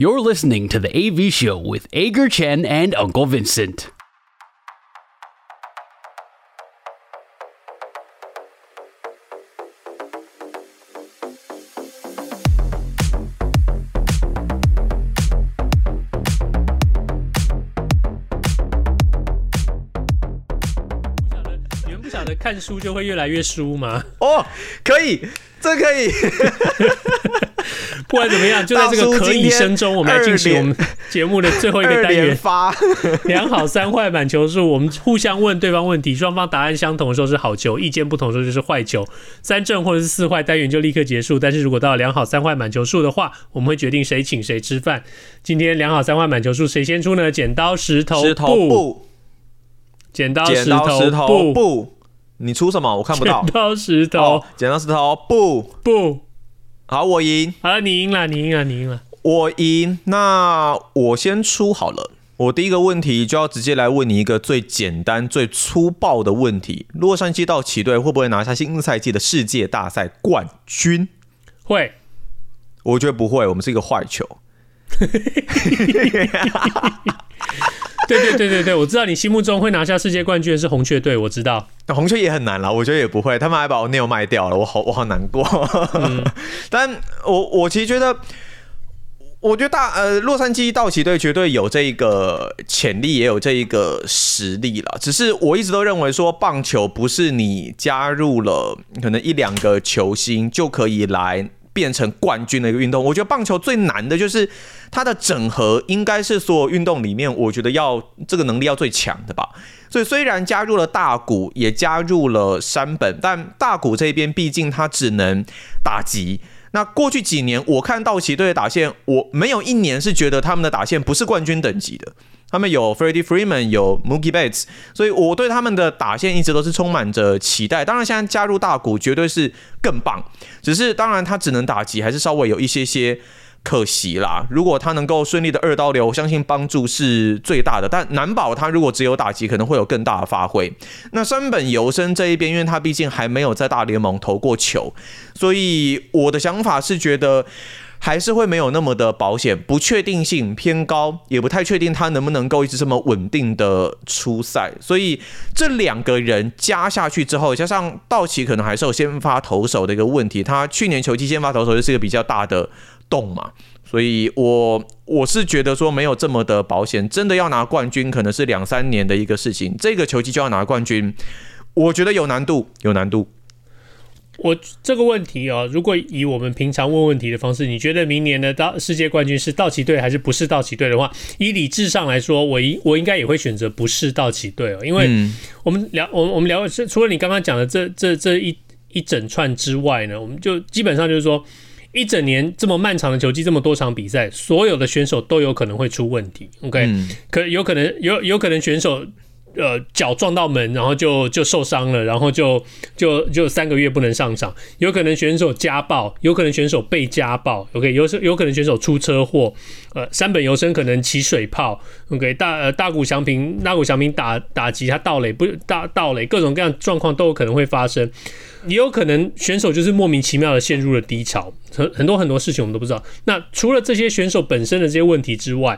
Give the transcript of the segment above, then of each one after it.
You're listening to the AV Show with Ager Chen and Uncle Vincent. 你们不晓得看书就会越来越书吗？哦，可以，这可以。 不管怎么样，就在这个可以声中，我们来进行我们 节目的最后一个单元。发 两好三坏满球数，我们互相问对方问题，双方答案相同的时候是好球，意见不同的时候就是坏球。三正或者是四坏单元就立刻结束。但是如果到了两好三坏满球数的话，我们会决定谁请谁吃饭。今天两好三坏满球数谁先出呢？剪刀石头石头布，剪刀剪刀石头布，你出什么？我看不到。剪刀石头，哦、剪刀石头布布。好，我赢。好，你赢了，你赢了，你赢了。我赢，那我先出好了。我第一个问题就要直接来问你一个最简单、最粗暴的问题：洛杉矶道奇队会不会拿下新赛季的世界大赛冠军？会。我觉得不会，我们是一个坏球。对对对对对，我知道你心目中会拿下世界冠军的是红雀队，我知道。红雀也很难了，我觉得也不会，他们还把我 Neil 卖掉了，我好我好难过。嗯、但我我其实觉得，我觉得大呃洛杉矶道奇队绝对有这一个潜力，也有这一个实力了。只是我一直都认为说，棒球不是你加入了可能一两个球星就可以来。变成冠军的一个运动，我觉得棒球最难的就是它的整合，应该是所有运动里面，我觉得要这个能力要最强的吧。所以虽然加入了大谷，也加入了山本，但大谷这边毕竟他只能打击。那过去几年，我看道奇队的打线，我没有一年是觉得他们的打线不是冠军等级的。他们有 Freddie Freeman，有 Mookie Betts，所以我对他们的打线一直都是充满着期待。当然，现在加入大谷绝对是更棒，只是当然他只能打击，还是稍微有一些些可惜啦。如果他能够顺利的二刀流，我相信帮助是最大的。但难保他如果只有打击，可能会有更大的发挥。那山本由伸这一边，因为他毕竟还没有在大联盟投过球，所以我的想法是觉得。还是会没有那么的保险，不确定性偏高，也不太确定他能不能够一直这么稳定的出赛。所以这两个人加下去之后，加上道奇可能还是有先发投手的一个问题，他去年球季先发投手就是一个比较大的洞嘛。所以我我是觉得说没有这么的保险，真的要拿冠军可能是两三年的一个事情。这个球季就要拿冠军，我觉得有难度，有难度。我这个问题啊，如果以我们平常问问题的方式，你觉得明年的到世界冠军是道奇队还是不是道奇队的话，以理智上来说，我应我应该也会选择不是道奇队哦，因为我们聊我们我们聊是除了你刚刚讲的这这这一一整串之外呢，我们就基本上就是说，一整年这么漫长的球季，这么多场比赛，所有的选手都有可能会出问题，OK，可有可能有有可能选手。呃，脚撞到门，然后就就受伤了，然后就就就三个月不能上场。有可能选手家暴，有可能选手被家暴。OK，有时有可能选手出车祸。呃，山本由生可能起水泡。OK，大呃大谷翔平大谷翔平打打击他盗垒不大盗垒，各种各样状况都有可能会发生。也有可能选手就是莫名其妙的陷入了低潮，很很多很多事情我们都不知道。那除了这些选手本身的这些问题之外，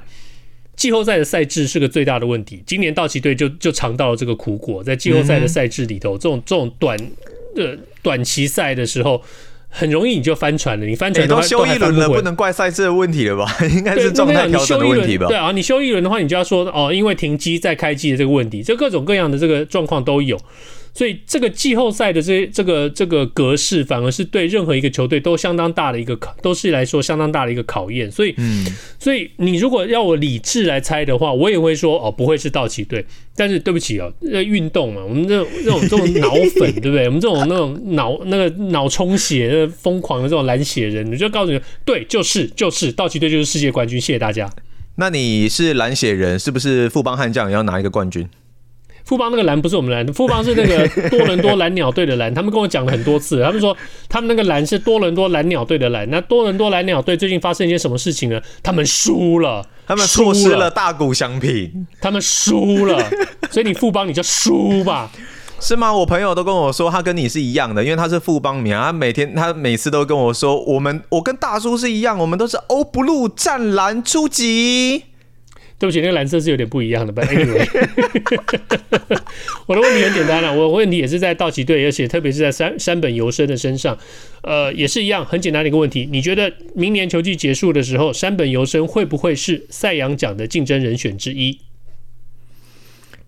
季后赛的赛制是个最大的问题。今年道奇队就就尝到了这个苦果，在季后赛的赛制里头，这种这种短呃短期赛的时候，很容易你就翻船了。你翻船的话，都休一轮了，不能怪赛制的问题了吧？应该是状态调整的问题吧？对啊，你休一轮的话，你就要说哦，因为停机再开机的这个问题，就各种各样的这个状况都有。所以这个季后赛的这这个这个格式，反而是对任何一个球队都相当大的一个考，都是来说相当大的一个考验。所以，嗯，所以你如果要我理智来猜的话，我也会说哦，不会是道奇队。但是对不起哦，呃，运动嘛，我们这种这种这种脑粉，对不对？我们这种那种脑那个脑充血、那个、疯狂的这种蓝血人，我就告诉你，对，就是就是道奇队就是世界冠军。谢谢大家。那你是蓝血人，是不是富邦悍将也要拿一个冠军？富邦那个蓝不是我们蓝，富邦是那个 多伦多蓝鸟队的蓝。他们跟我讲了很多次，他们说他们那个蓝是多伦多蓝鸟队的蓝。那多伦多蓝鸟队最近发生一些什么事情呢？他们输了，他们错失了大谷翔平，他们输了。所以你富邦你就输吧。是吗？我朋友都跟我说，他跟你是一样的，因为他是富邦迷啊。他每天他每次都跟我说，我们我跟大叔是一样，我们都是欧布鲁湛蓝出击。对不起，那个蓝色是有点不一样的。But anyway，我的问题很简单了，我问题也是在道奇队，而且特别是在山山本由伸的身上，呃，也是一样很简单的一个问题。你觉得明年球季结束的时候，山本由伸会不会是赛扬奖的竞争人选之一？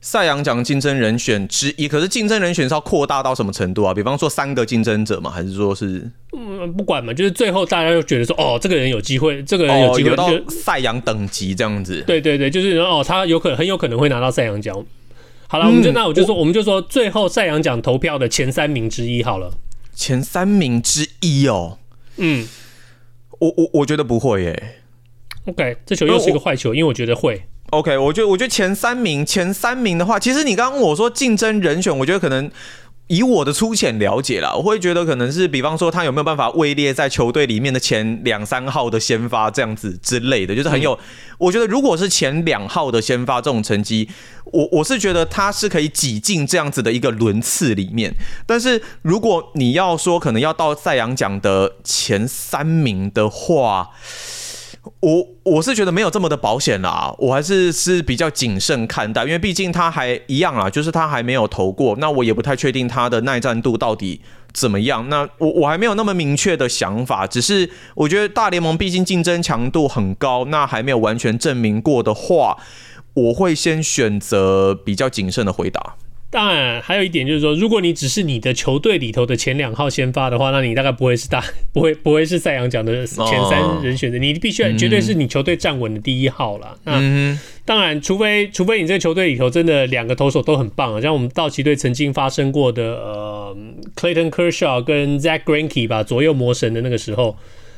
赛扬奖竞争人选之一，可是竞争人选是要扩大到什么程度啊？比方说三个竞争者嘛？还是说是嗯，不管嘛，就是最后大家就觉得说，哦，这个人有机会，这个人有机会，哦，到赛扬等级这样子。对对对，就是哦，他有可能很有可能会拿到赛扬奖。好了，我们就、嗯、那我就说，我，我们就说最后赛扬奖投票的前三名之一好了。前三名之一哦，嗯，我我我觉得不会耶。OK，这球又是一个坏球，因为我觉得会。OK，我觉得我觉得前三名前三名的话，其实你刚刚问我说竞争人选，我觉得可能以我的粗浅了解啦，我会觉得可能是比方说他有没有办法位列在球队里面的前两三号的先发这样子之类的，就是很有。嗯、我觉得如果是前两号的先发这种成绩，我我是觉得他是可以挤进这样子的一个轮次里面。但是如果你要说可能要到赛扬奖的前三名的话，我我是觉得没有这么的保险啦，我还是是比较谨慎看待，因为毕竟他还一样啦，就是他还没有投过，那我也不太确定他的耐战度到底怎么样。那我我还没有那么明确的想法，只是我觉得大联盟毕竟竞争强度很高，那还没有完全证明过的话，我会先选择比较谨慎的回答。当然，还有一点就是说，如果你只是你的球队里头的前两号先发的话，那你大概不会是大，不会不会是赛扬奖的前三人选的。你必须要绝对是你球队站稳的第一号了。那当然，除非除非你这个球队里头真的两个投手都很棒，像我们道奇队曾经发生过的呃，Clayton Kershaw 跟 Zach Greinke 吧，左右魔神的那个时候，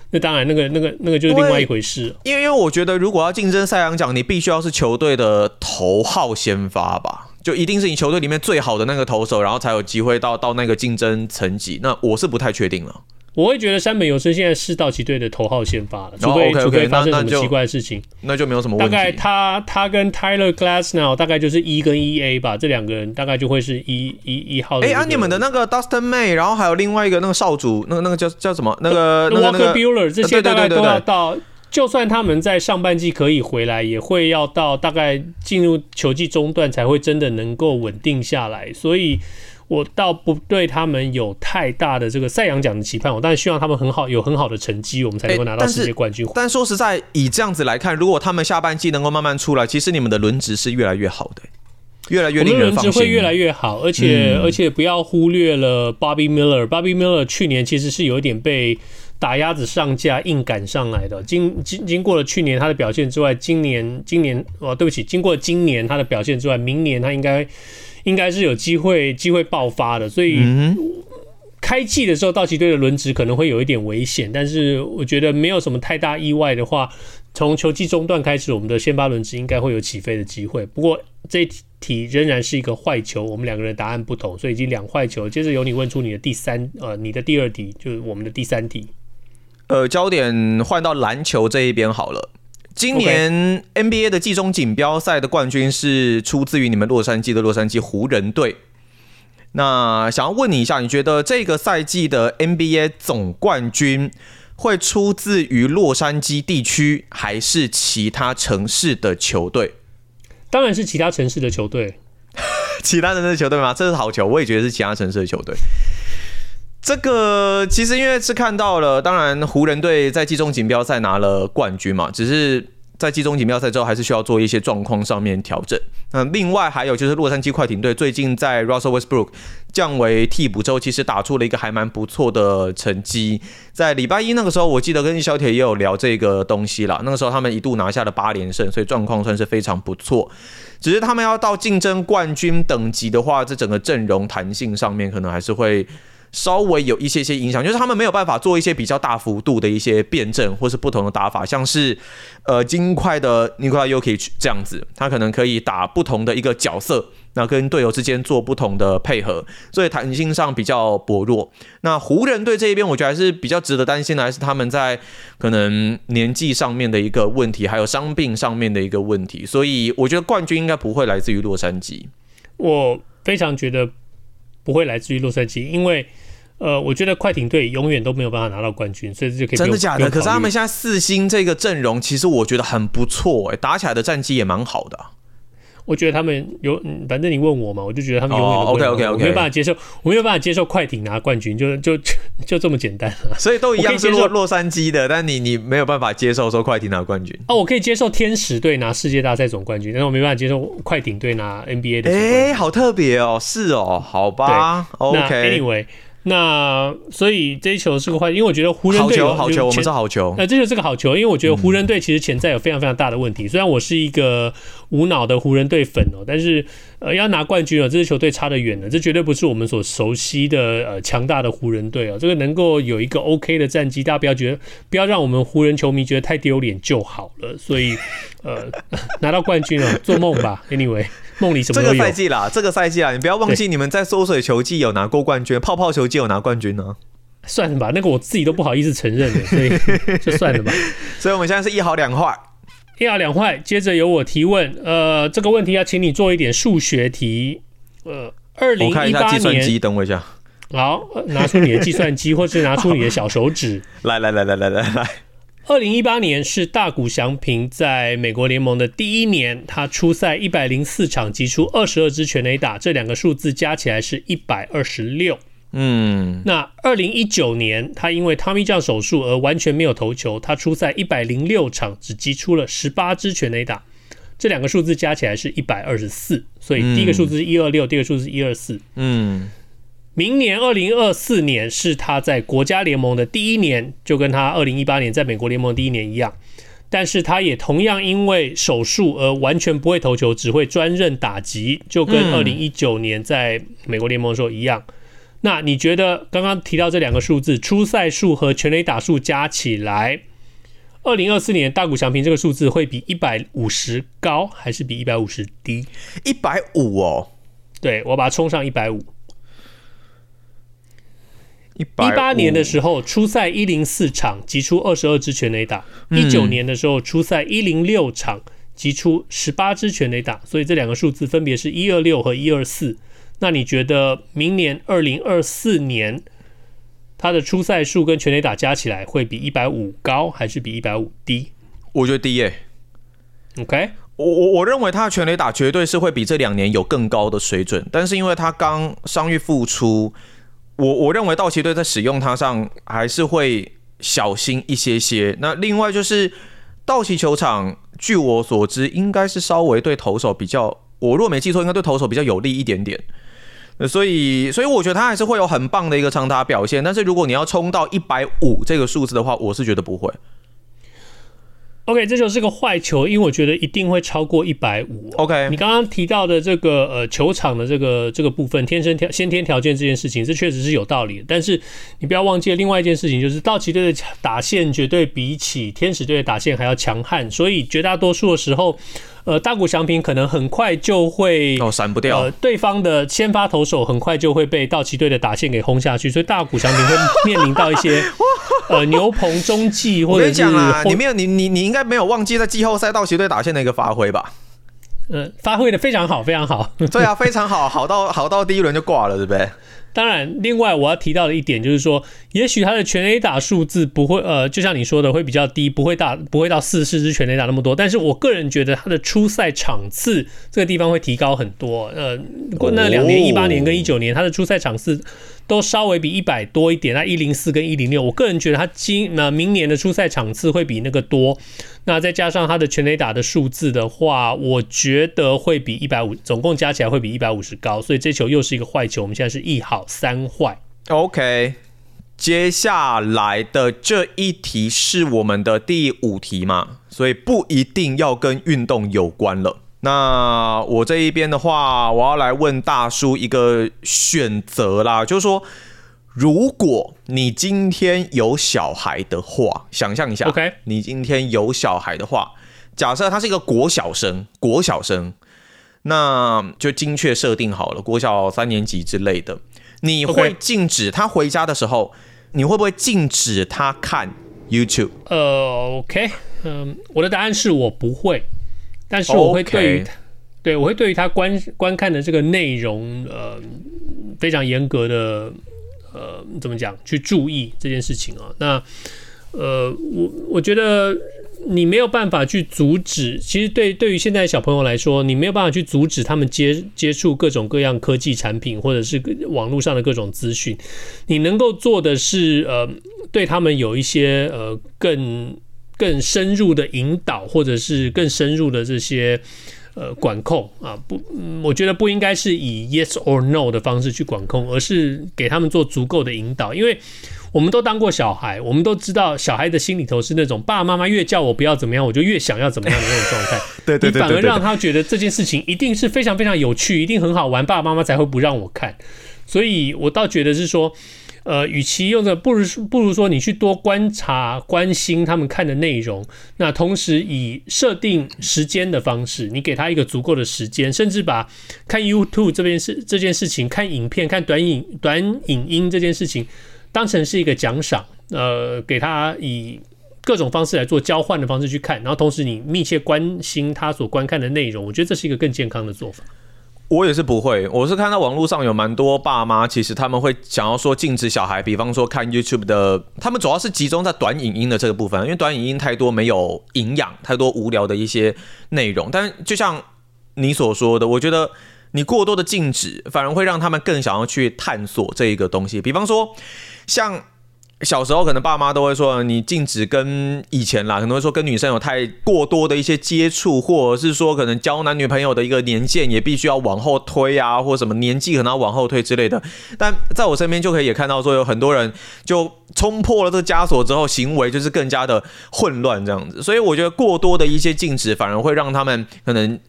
那当然那个那个那个就是另外一回事。因为因为我觉得，如果要竞争赛扬奖，你必须要是球队的头号先发吧。就一定是你球队里面最好的那个投手，然后才有机会到到那个竞争层级。那我是不太确定了。我会觉得山本由伸现在是道奇队的头号先发了，除非、oh, okay, okay, 除非发生什么奇怪的事情，那，那就没有什么问题。大概他他跟 Tyler Glass now 大概就是一跟一 A 吧，这两个人大概就会是一一一号。哎、欸，啊，你们的那个 Dustin May，然后还有另外一个那个少主，那个那个叫叫什么？那个那个 Walker Buehler 这些大概都要到。就算他们在上半季可以回来，也会要到大概进入球季中段才会真的能够稳定下来。所以我倒不对他们有太大的这个赛扬奖的期盼。我当然希望他们很好，有很好的成绩，我们才能够拿到世界冠军。欸，但，但说实在，以这样子来看，如果他们下半季能够慢慢出来，其实你们的轮值是越来越好的，越来越令人放心。轮值会越来越好，而且、嗯、而且不要忽略了 Bobby Miller。Bobby Miller 去年其实是有一点被。打鸭子上架，硬赶上来的。经经经过了去年他的表现之外，今年今年哦，对不起，经过今年他的表现之外，明年他应该应该是有机会机会爆发的。所以、嗯、开季的时候，道奇队的轮值可能会有一点危险，但是我觉得没有什么太大意外的话，从球季中段开始，我们的先发轮值应该会有起飞的机会。不过这一题仍然是一个坏球，我们两个人答案不同，所以已经两坏球。接着由你问出你的第三呃，你的第二题，就是我们的第三题。呃，焦点换到篮球这一边好了。今年 NBA 的季中锦标赛的冠军是出自于你们洛杉矶的洛杉矶湖人队。那想要问你一下，你觉得这个赛季的 NBA 总冠军会出自于洛杉矶地区，还是其他城市的球队？当然是其他城市的球队。其他城市的球队吗？这是好球，我也觉得是其他城市的球队。这个其实因为是看到了，当然湖人队在季中锦标赛拿了冠军嘛，只是在季中锦标赛之后还是需要做一些状况上面调整。那另外还有就是洛杉矶快艇队最近在 Russell Westbrook 降为替补之后，其实打出了一个还蛮不错的成绩。在礼拜一那个时候，我记得跟小铁也有聊这个东西啦。那个时候他们一度拿下了八连胜，所以状况算是非常不错。只是他们要到竞争冠军等级的话，这整个阵容弹性上面可能还是会。稍微有一些些影响，就是他们没有办法做一些比较大幅度的一些辩证，或是不同的打法，像是呃金块的 Nikola y o k i 这样子，他可能可以打不同的一个角色，那跟队友之间做不同的配合，所以弹性上比较薄弱。那湖人队这一边，我觉得还是比较值得担心的，还是他们在可能年纪上面的一个问题，还有伤病上面的一个问题，所以我觉得冠军应该不会来自于洛杉矶。我非常觉得。不会来自于洛杉矶，因为呃，我觉得快艇队永远都没有办法拿到冠军，所以这就可以真的假的？可是他们现在四星这个阵容，其实我觉得很不错哎、欸，打起来的战绩也蛮好的、啊。我觉得他们有，反正你问我嘛，我就觉得他们永远都 OK OK OK，我没有办法接受，我没有办法接受快艇拿冠军，就就就这么简单。所以都一样是洛洛杉矶的，但你你没有办法接受说快艇拿冠军。哦，我可以接受天使队拿世界大赛总冠军，但是我没办法接受快艇队拿 NBA 的。哎、欸，好特别哦，是哦，好吧，OK。Anyway。那所以这一球是个坏，因为我觉得湖人队好球，好球，我们是好球。那这就是个好球，因为我觉得湖人队其实潜在有非常非常大的问题。虽然我是一个无脑的湖人队粉哦，但是呃要拿冠军啊，这支球队差得远了，这绝对不是我们所熟悉的呃强大的湖人队哦。这个能够有一个 OK 的战绩，大家不要觉得不要让我们湖人球迷觉得太丢脸就好了。所以呃拿到冠军了，做梦吧。Anyway。梦里什么。这个赛季啦，这个赛季啦，你不要忘记你们在缩水球季有拿过冠军，泡泡球季有拿冠军呢。算了吧，那个我自己都不好意思承认了，所以 就算了吧。所以我们现在是一好两坏，一好两坏。接着由我提问，呃，这个问题要请你做一点数学题。呃，二零一八年，我看一下计算机，等我一下。好，拿出你的计算机，或是拿出你的小手指。来来来来来来来。二零一八年是大谷翔平在美国联盟的第一年，他出赛一百零四场，击出二十二支全垒打，这两个数字加起来是一百二十六。嗯，那二零一九年他因为 Tommy John 手术而完全没有投球，他出赛一百零六场，只击出了十八支全垒打，这两个数字加起来是一百二十四。所以第一个数字是一二六，第二个数字是一二四。嗯。明年二零二四年是他在国家联盟的第一年，就跟他二零一八年在美国联盟第一年一样。但是他也同样因为手术而完全不会投球，只会专任打击，就跟二零一九年在美国联盟的时候一样。那你觉得刚刚提到这两个数字，出赛数和全垒打数加起来，二零二四年大谷翔平这个数字会比一百五十高，还是比一百五十低？一百五哦，对，我把它冲上一百五。一八年的时候初赛一零四场，击出二十二支全垒打；一九年的时候初赛一零六场，击出十八支全垒打。所以这两个数字分别是一二六和一二四。那你觉得明年二零二四年他的初赛数跟全垒打加起来会比一百五高，还是比一百五低？我觉得低耶。OK，我我我认为他的全垒打绝对是会比这两年有更高的水准，但是因为他刚伤愈复出。我我认为道奇队在使用它上还是会小心一些些。那另外就是道奇球场，据我所知，应该是稍微对投手比较，我若没记错，应该对投手比较有利一点点。所以，所以我觉得他还是会有很棒的一个长达表现。但是如果你要冲到一百五这个数字的话，我是觉得不会。OK，这就是个坏球，因为我觉得一定会超过一百五。OK，你刚刚提到的这个呃球场的这个这个部分，天生条先天条件这件事情，这确实是有道理的。但是你不要忘记另外一件事情，就是道奇队的打线绝对比起天使队的打线还要强悍，所以绝大多数的时候。呃，大谷翔平可能很快就会哦闪不掉，呃，对方的先发投手很快就会被道奇队的打线给轰下去，所以大谷翔平会面临到一些 呃牛棚中继 或者是我跟你讲啊，你没有你你你应该没有忘记在季后赛道奇队打线的一个发挥吧？呃，发挥的非常好，非常好，对啊，非常好，好到好到第一轮就挂了，对不对？当然，另外我要提到的一点就是说，也许他的全垒打数字不会，呃，就像你说的会比较低，不会大，不会到四四支全垒打那么多。但是我个人觉得他的出赛场次这个地方会提高很多。呃，过那两年一八年跟一九年，他的出赛场次。都稍微比一百多一点，那一零四跟一零六，我个人觉得他今那明年的出赛场次会比那个多，那再加上他的全垒打的数字的话，我觉得会比一百五，总共加起来会比一百五十高，所以这球又是一个坏球。我们现在是一好三坏。OK，接下来的这一题是我们的第五题嘛，所以不一定要跟运动有关了。那我这一边的话，我要来问大叔一个选择啦，就是说，如果你今天有小孩的话，想象一下，OK，你今天有小孩的话，假设他是一个国小生，国小生，那就精确设定好了，国小三年级之类的，你会禁止他回家的时候，你会不会禁止他看 YouTube？呃，OK，嗯，我的答案是我不会。但是我会对于.对，我会对于他观观看的这个内容，呃，非常严格的呃怎么讲去注意这件事情啊。那呃，我我觉得。你没有办法去阻止，其实对对于现在小朋友来说，你没有办法去阻止他们接接触各种各样科技产品，或者是网络上的各种资讯。你能够做的是，呃，对他们有一些呃更更深入的引导，或者是更深入的这些呃管控啊。不，我觉得不应该是以 yes or no 的方式去管控，而是给他们做足够的引导，因为。我们都当过小孩，我们都知道小孩的心里头是那种爸爸妈妈越叫我不要怎么样，我就越想要怎么样的那种状态。对对反而让他觉得这件事情一定是非常非常有趣，一定很好玩，爸爸妈妈才会不让我看。所以我倒觉得是说，呃，与其用着，不如不如说你去多观察、关心他们看的内容，那同时以设定时间的方式，你给他一个足够的时间，甚至把看 YouTube 这边事这件事情，看影片、看短影短影音这件事情。当成是一个奖赏，呃，给他以各种方式来做交换的方式去看，然后同时你密切关心他所观看的内容，我觉得这是一个更健康的做法。我也是不会，我是看到网络上有蛮多爸妈，其实他们会想要说禁止小孩，比方说看 YouTube 的，他们主要是集中在短影音的这个部分，因为短影音太多没有营养，太多无聊的一些内容。但就像你所说的，我觉得。你过多的禁止，反而会让他们更想要去探索这一个东西。比方说，像小时候可能爸妈都会说，你禁止跟以前啦，可能会说跟女生有太过多的一些接触，或者是说可能交男女朋友的一个年限也必须要往后推啊，或什么年纪可能要往后推之类的。但在我身边就可以也看到说，有很多人就冲破了这个枷锁之后，行为就是更加的混乱这样子。所以我觉得过多的一些禁止，反而会让他们可能。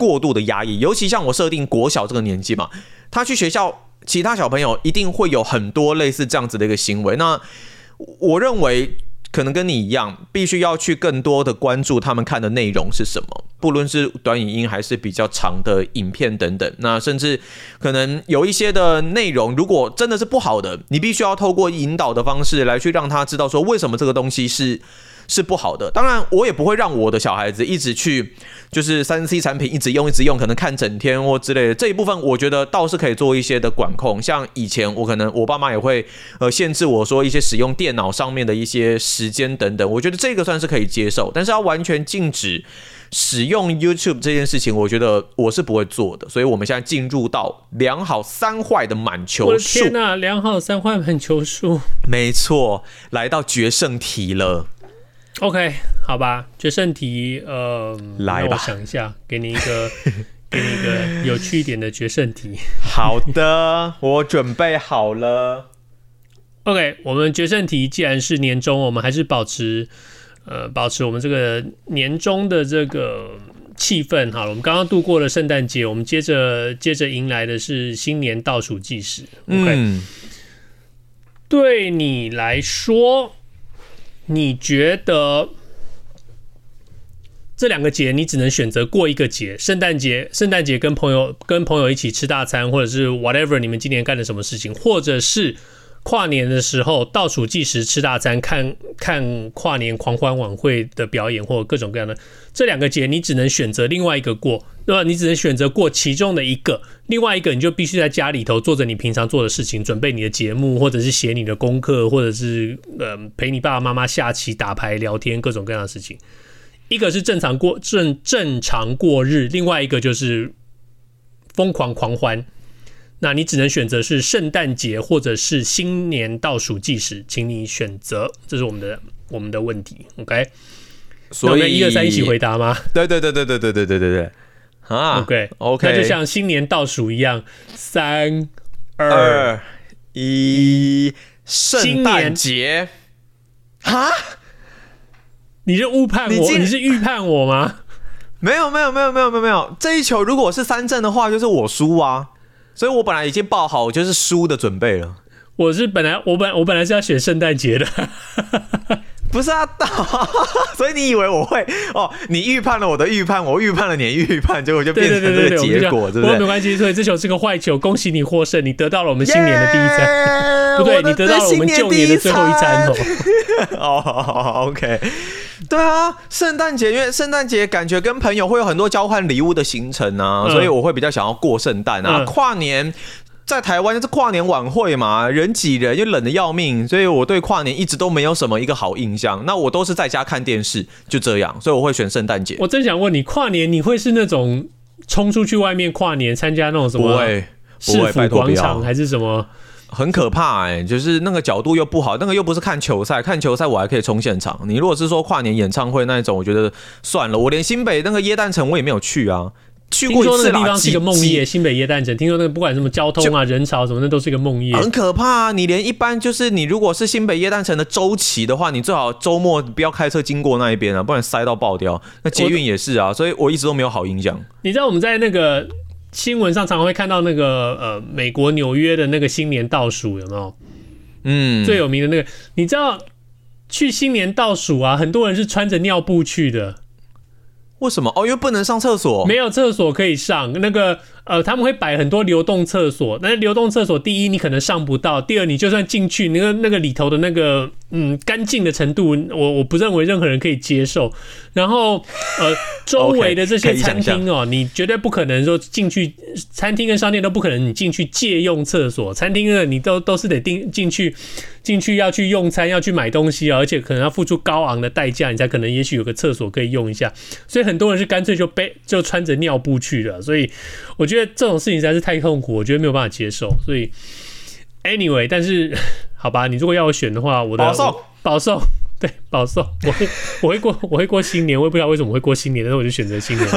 过度的压抑，尤其像我设定国小这个年纪嘛，他去学校，其他小朋友一定会有很多类似这样子的一个行为。那我认为可能跟你一样，必须要去更多的关注他们看的内容是什么，不论是短影音还是比较长的影片等等。那甚至可能有一些的内容，如果真的是不好的，你必须要透过引导的方式来去让他知道说为什么这个东西是。是不好的，当然我也不会让我的小孩子一直去，就是三 C 产品一直用一直用，可能看整天或之类的这一部分，我觉得倒是可以做一些的管控。像以前我可能我爸妈也会呃限制我说一些使用电脑上面的一些时间等等，我觉得这个算是可以接受。但是要完全禁止使用 YouTube 这件事情，我觉得我是不会做的。所以我们现在进入到良好三坏的满球数。我的天哪，良好三坏满球数，没错，来到决胜题了。OK，好吧，决胜题，呃，来吧，我想一下，给你一个，给你一个有趣一点的决胜题。好的，我准备好了。OK，我们决胜题既然是年终，我们还是保持，呃，保持我们这个年终的这个气氛。好了，我们刚刚度过了圣诞节，我们接着接着迎来的是新年倒数计时。OK，嗯，对你来说。你觉得这两个节你只能选择过一个节？圣诞节，圣诞节跟朋友跟朋友一起吃大餐，或者是 whatever 你们今年干了什么事情，或者是跨年的时候倒数计时吃大餐，看看跨年狂欢晚会的表演，或各种各样的。这两个节你只能选择另外一个过，对吧？你只能选择过其中的一个，另外一个你就必须在家里头做着你平常做的事情，准备你的节目，或者是写你的功课，或者是呃陪你爸爸妈妈下棋、打牌、聊天，各种各样的事情。一个是正常过正正常过日，另外一个就是疯狂狂欢。那你只能选择是圣诞节或者是新年倒数计时，请你选择。这是我们的我们的问题，OK？所以一二三一起回答吗？对对对对对对对对对对啊！OK OK，那就像新年倒数一样，三二一，圣诞节啊！你是误判我？你是预判我吗？没有没有没有没有没有没有，这一球如果是三振的话，就是我输啊！所以我本来已经报好，我就是输的准备了。我是本来我本我本来是要选圣诞节的。不是啊，所以你以为我会哦？你预判了我的预判，我预判了你的预判，结果就变成这个结果，对不对？没关系，所以这球是个坏球，恭喜你获胜，你得到了我们新年的第一餐，yeah, 不对，你得到了我们旧年的最后一餐哦。哦，OK，对啊，圣诞节，因为圣诞节感觉跟朋友会有很多交换礼物的行程啊，嗯、所以我会比较想要过圣诞啊，嗯、跨年。在台湾就是跨年晚会嘛，人挤人又冷得要命，所以我对跨年一直都没有什么一个好印象。那我都是在家看电视，就这样，所以我会选圣诞节。我真想问你，跨年你会是那种冲出去外面跨年参加那种什么？不会，市府广场还是什么？很可怕哎、欸，就是那个角度又不好，那个又不是看球赛，看球赛我还可以冲现场。你如果是说跨年演唱会那一种，我觉得算了。我连新北那个耶诞城我也没有去啊，去过一次。听说那个地方是一个梦魇，新北耶诞城。听说那个不管什么交通啊、人潮什么，那都是一个梦魇。很可怕啊！你连一般就是你如果是新北耶诞城的周期的话，你最好周末不要开车经过那一边啊，不然塞到爆掉。那捷运也是啊，所以我一直都没有好印象。你知道我们在那个。新闻上常常会看到那个呃，美国纽约的那个新年倒数有没有？嗯，最有名的那个，你知道去新年倒数啊，很多人是穿着尿布去的。为什么？哦，因为不能上厕所，没有厕所可以上。那个呃，他们会摆很多流动厕所，但是流动厕所，第一你可能上不到，第二你就算进去，那个那个里头的那个嗯干净的程度，我我不认为任何人可以接受。然后呃，周围的这些餐厅哦，你绝对不可能说进去，餐厅跟商店都不可能你进去借用厕所，餐厅呢你都都是得进进去。进去要去用餐，要去买东西啊，而且可能要付出高昂的代价，你才可能也许有个厕所可以用一下。所以很多人是干脆就背就穿着尿布去了。所以我觉得这种事情实在是太痛苦，我觉得没有办法接受。所以 anyway，但是 好吧，你如果要我选的话，我的保送保送。对，保送，我会 我会过我会过新年，我也不知道为什么会过新年，但是我就选择新年。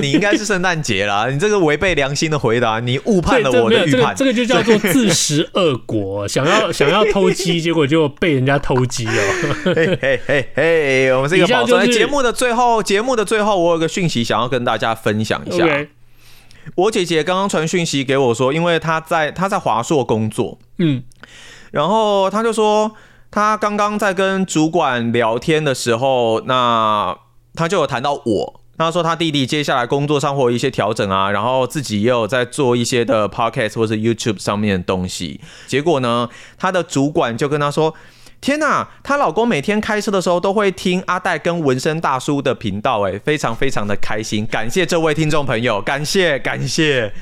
你应该是圣诞节啦，你这个违背良心的回答，你误判了我的预判。这个、这个就叫做自食恶果，想要想要偷鸡，结果就被人家偷鸡哦。嘿嘿嘿嘿，我们是一个保送。节目的最后，节目的最后，我有个讯息想要跟大家分享一下。Okay. 我姐姐刚刚传讯息给我说，因为她在她在华硕工作，嗯，然后她就说。她刚刚在跟主管聊天的时候，那她就有谈到我。他说他弟弟接下来工作上会有一些调整啊，然后自己也有在做一些的 podcast 或是 YouTube 上面的东西。结果呢，他的主管就跟他说：“天呐，她老公每天开车的时候都会听阿戴跟纹身大叔的频道，哎，非常非常的开心。感谢这位听众朋友，感谢感谢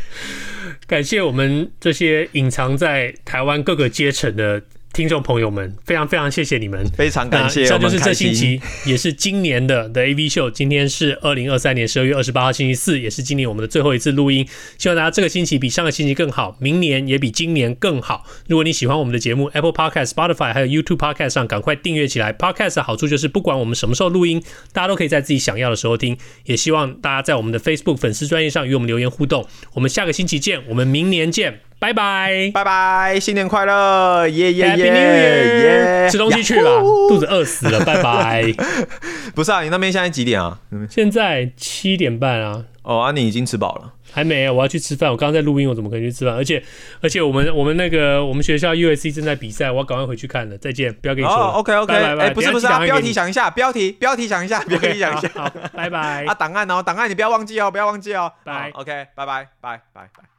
感谢我们这些隐藏在台湾各个阶层的。”听众朋友们，非常非常谢谢你们，非常感谢。以上就是这星期，也是今年的的 AV 秀。今天是二零二三年十二月二十八号星期四，也是今年我们的最后一次录音。希望大家这个星期比上个星期更好，明年也比今年更好。如果你喜欢我们的节目，Apple Podcast、Spotify 还有 YouTube Podcast 上赶快订阅起来。Podcast 的好处就是不管我们什么时候录音，大家都可以在自己想要的时候听。也希望大家在我们的 Facebook 粉丝专业上与我们留言互动。我们下个星期见，我们明年见。拜拜拜拜，新年快乐，耶耶耶耶！吃东西去吧，肚子饿死了，拜拜。不是啊，你那边现在几点啊？现在七点半啊。哦，啊，你已经吃饱了？还没，我要去吃饭。我刚刚在录音，我怎么可能去吃饭？而且，而且我们我们那个我们学校 USC 正在比赛，我要赶快回去看了。再见，不要跟你说。哦，OK OK，哎，不是不是啊，标题想一下，标题标题想一下，标题想一下。好，拜拜。啊，档案哦，档案你不要忘记哦，不要忘记哦。拜，OK，拜拜拜拜拜。